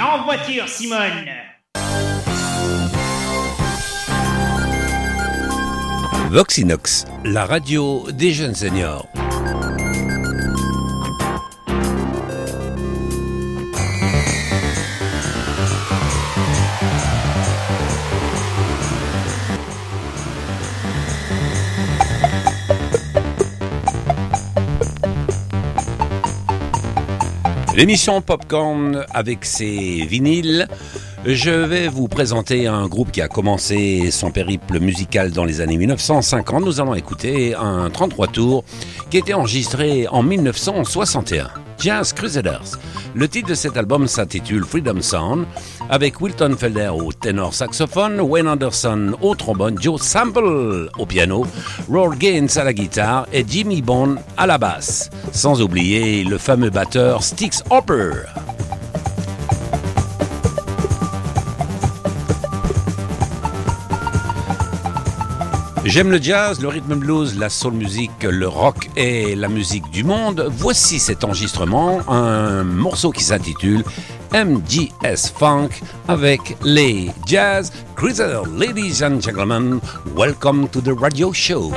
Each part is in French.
En voiture, Simone Voxinox, la radio des jeunes seniors. L'émission Popcorn avec ses vinyles. Je vais vous présenter un groupe qui a commencé son périple musical dans les années 1950. Nous allons écouter un 33 tours qui était enregistré en 1961. Jazz Crusaders. Le titre de cet album s'intitule Freedom Sound, avec Wilton Felder au ténor saxophone, Wayne Anderson au trombone, Joe Sample au piano, Roll Gaines à la guitare et Jimmy Bond à la basse. Sans oublier le fameux batteur Styx Hopper. J'aime le jazz, le rhythm blues, la soul music, le rock et la musique du monde. Voici cet enregistrement, un morceau qui s'intitule MGS Funk avec les Jazz Cruiser. Ladies and gentlemen, welcome to the radio show.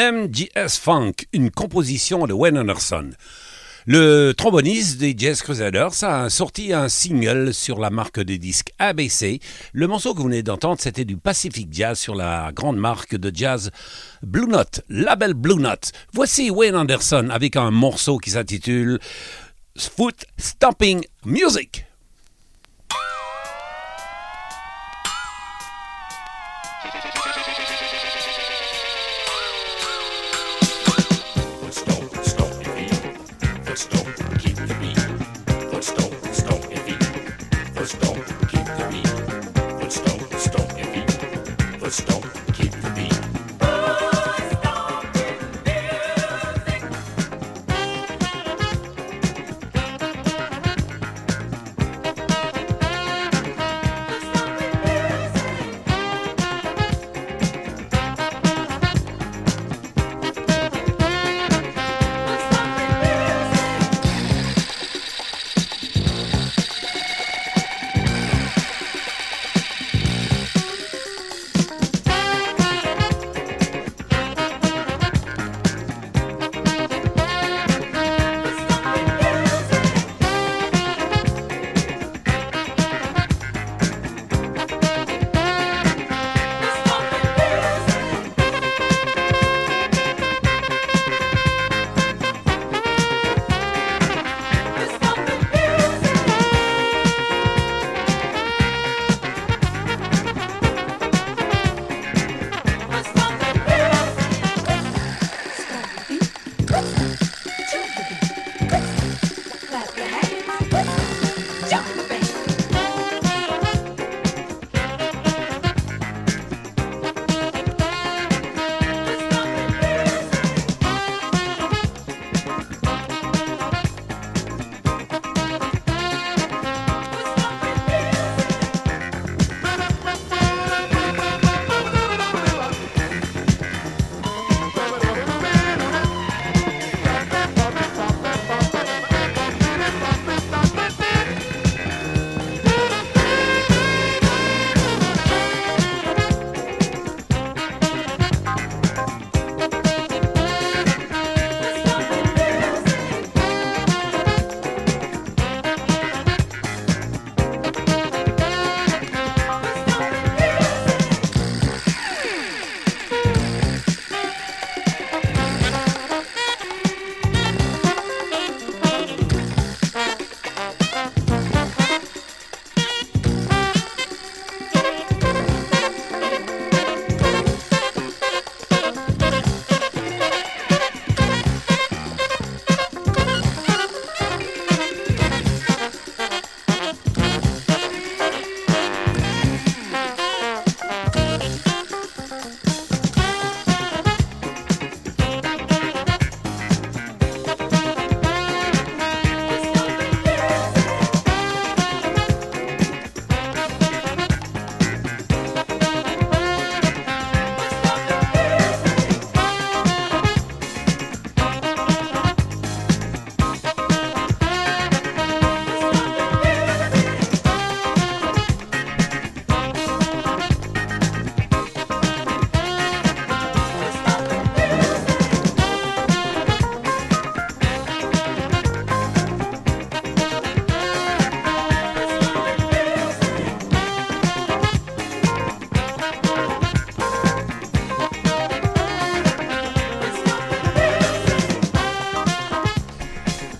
MGS Funk, une composition de Wayne Anderson. Le tromboniste des Jazz Crusaders a sorti un single sur la marque de disques ABC. Le morceau que vous venez d'entendre, c'était du Pacific Jazz sur la grande marque de jazz Blue Note, label Blue Note. Voici Wayne Anderson avec un morceau qui s'intitule Foot Stomping Music.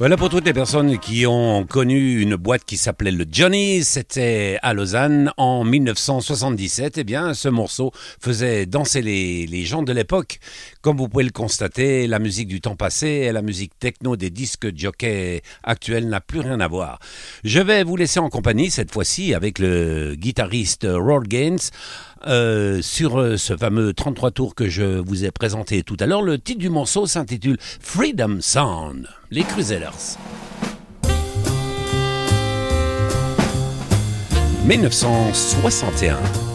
Voilà pour toutes les personnes qui ont connu une boîte qui s'appelait le Johnny, c'était à Lausanne en 1977. Eh bien, ce morceau faisait danser les, gens de l'époque. Comme vous pouvez le constater, la musique du temps passé et la musique techno des disques jockey actuels n'a plus rien à voir. Je vais vous laisser en compagnie cette fois-ci avec le guitariste Roll Gaines. Euh, sur euh, ce fameux 33 tours que je vous ai présenté tout à l'heure. Le titre du morceau s'intitule Freedom Sound, les Crusaders. 1961.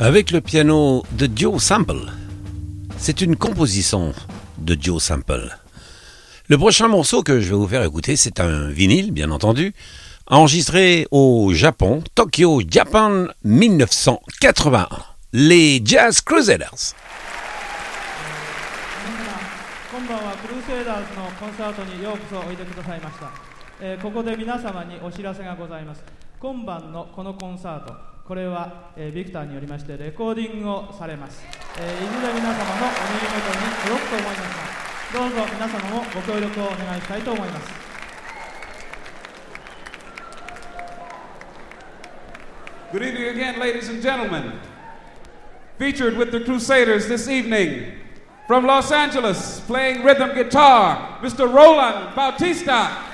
avec le piano de Joe Sample. C'est une composition de Joe Sample. Le prochain morceau que je vais vous faire écouter, c'est un vinyle, bien entendu, enregistré au Japon, Tokyo, Japan 1981. Les Jazz Crusaders. これは、えー、ビクターによりましてレコーディングをされます、えー、いずれ皆様のお耳元に届くと思いますがどうぞ皆様もご協力をお願いしたいと思います Good evening again, ladies and gentlemen. Featured with the Crusaders this evening, from Los Angeles, playing rhythm guitar, Mr. Roland Bautista.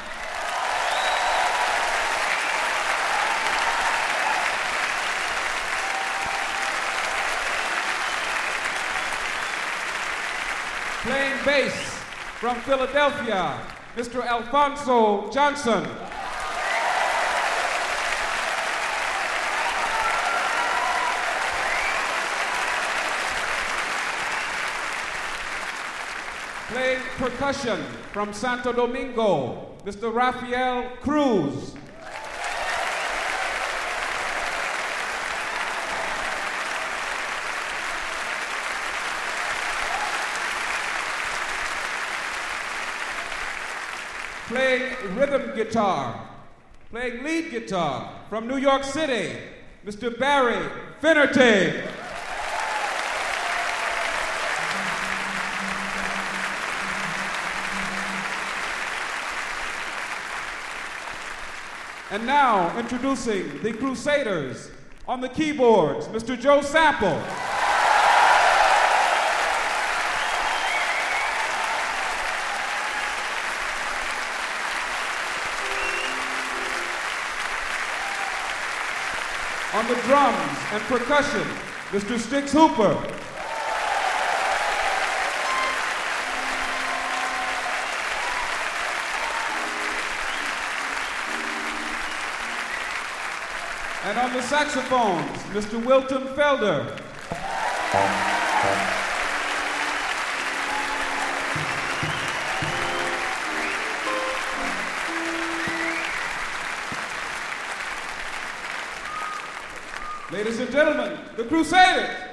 Bass from Philadelphia, Mr. Alfonso Johnson. Playing percussion from Santo Domingo, Mr. Rafael Cruz. Playing rhythm guitar, playing lead guitar from New York City, Mr. Barry Finnerty. And now, introducing the Crusaders on the keyboards, Mr. Joe Sample. On the drums and percussion, Mr. Sticks Hooper. And on the saxophones, Mr. Wilton Felder. Ladies and gentlemen, the Crusaders.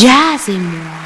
Jazz et.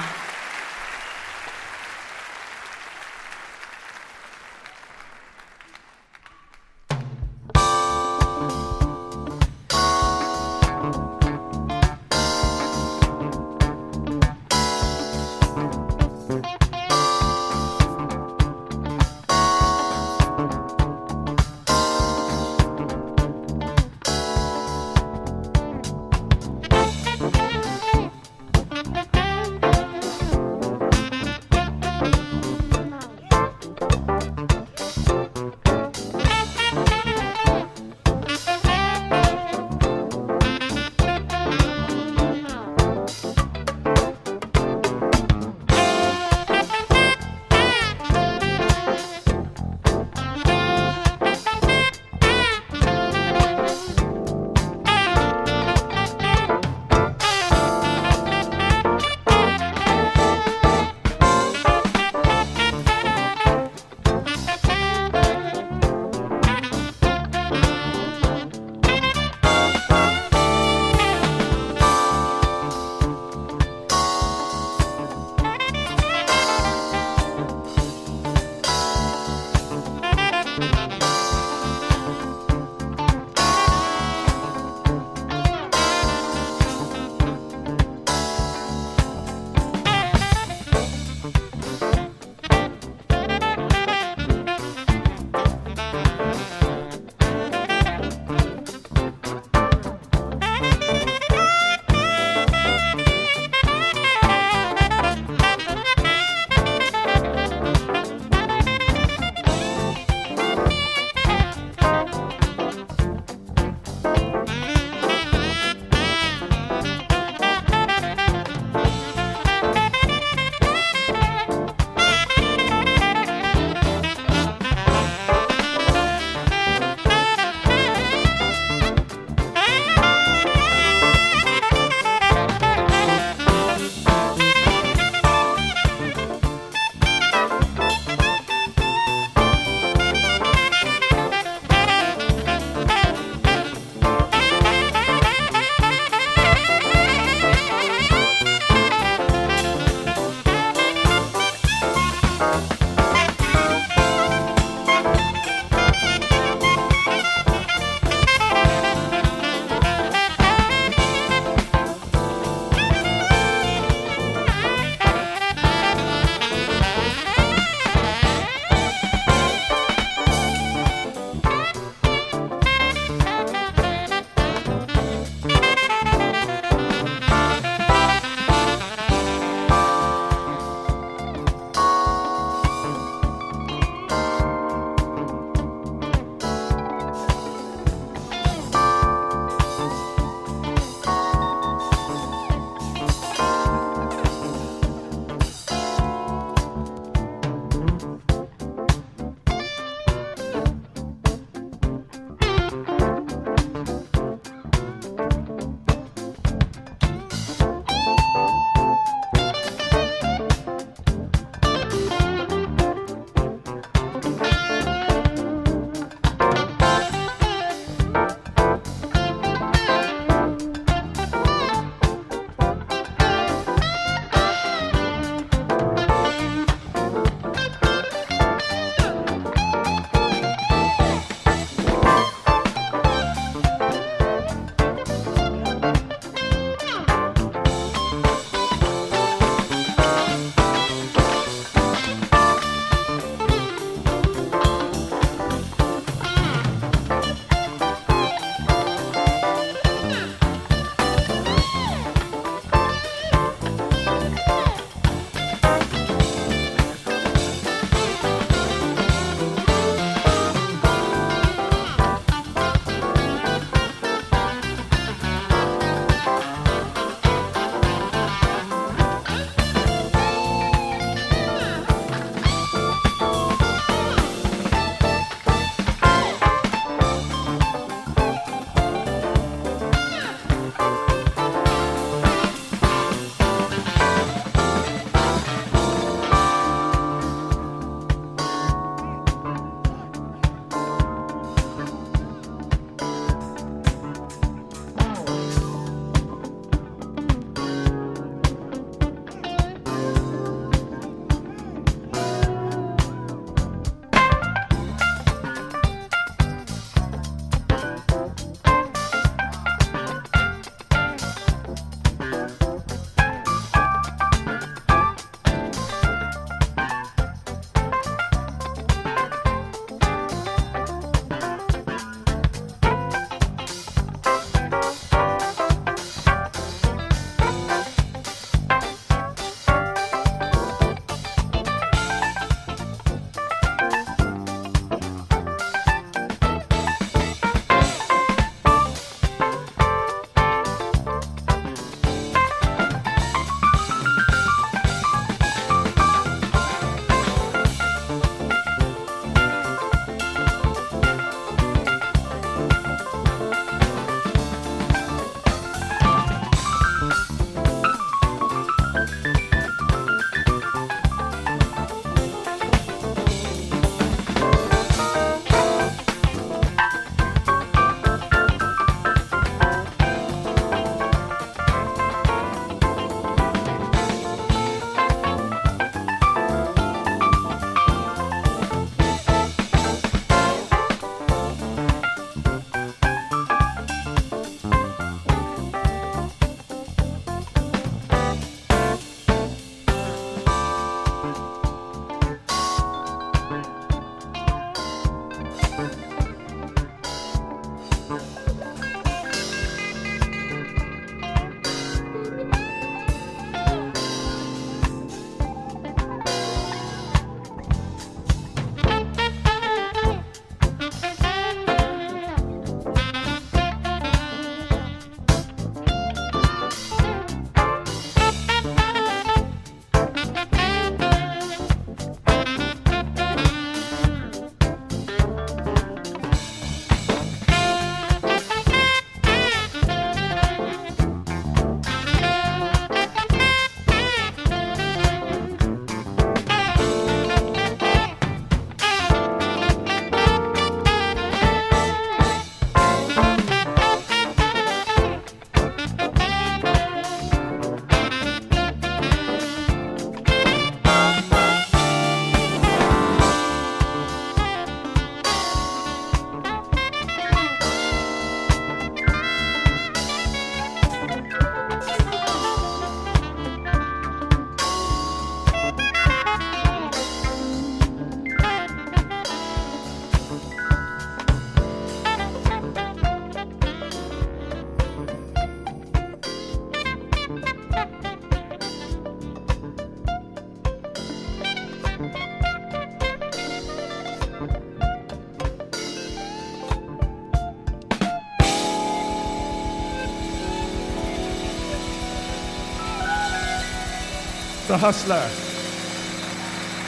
Hustler,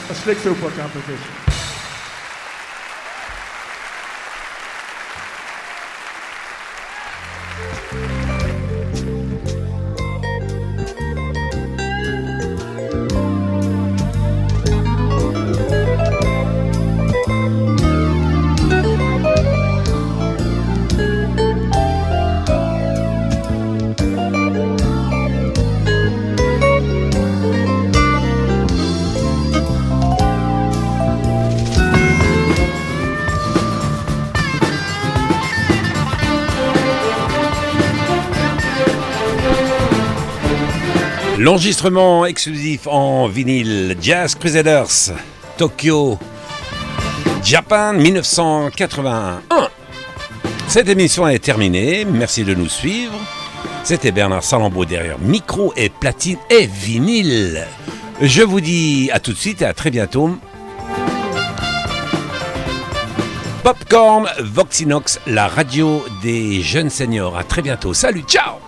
a Slick Super composition. L'enregistrement exclusif en vinyle Jazz Crusaders Tokyo Japan 1981. Cette émission est terminée. Merci de nous suivre. C'était Bernard Salambeau derrière micro et platine et vinyle. Je vous dis à tout de suite et à très bientôt. Popcorn Voxinox, la radio des jeunes seniors. À très bientôt. Salut, ciao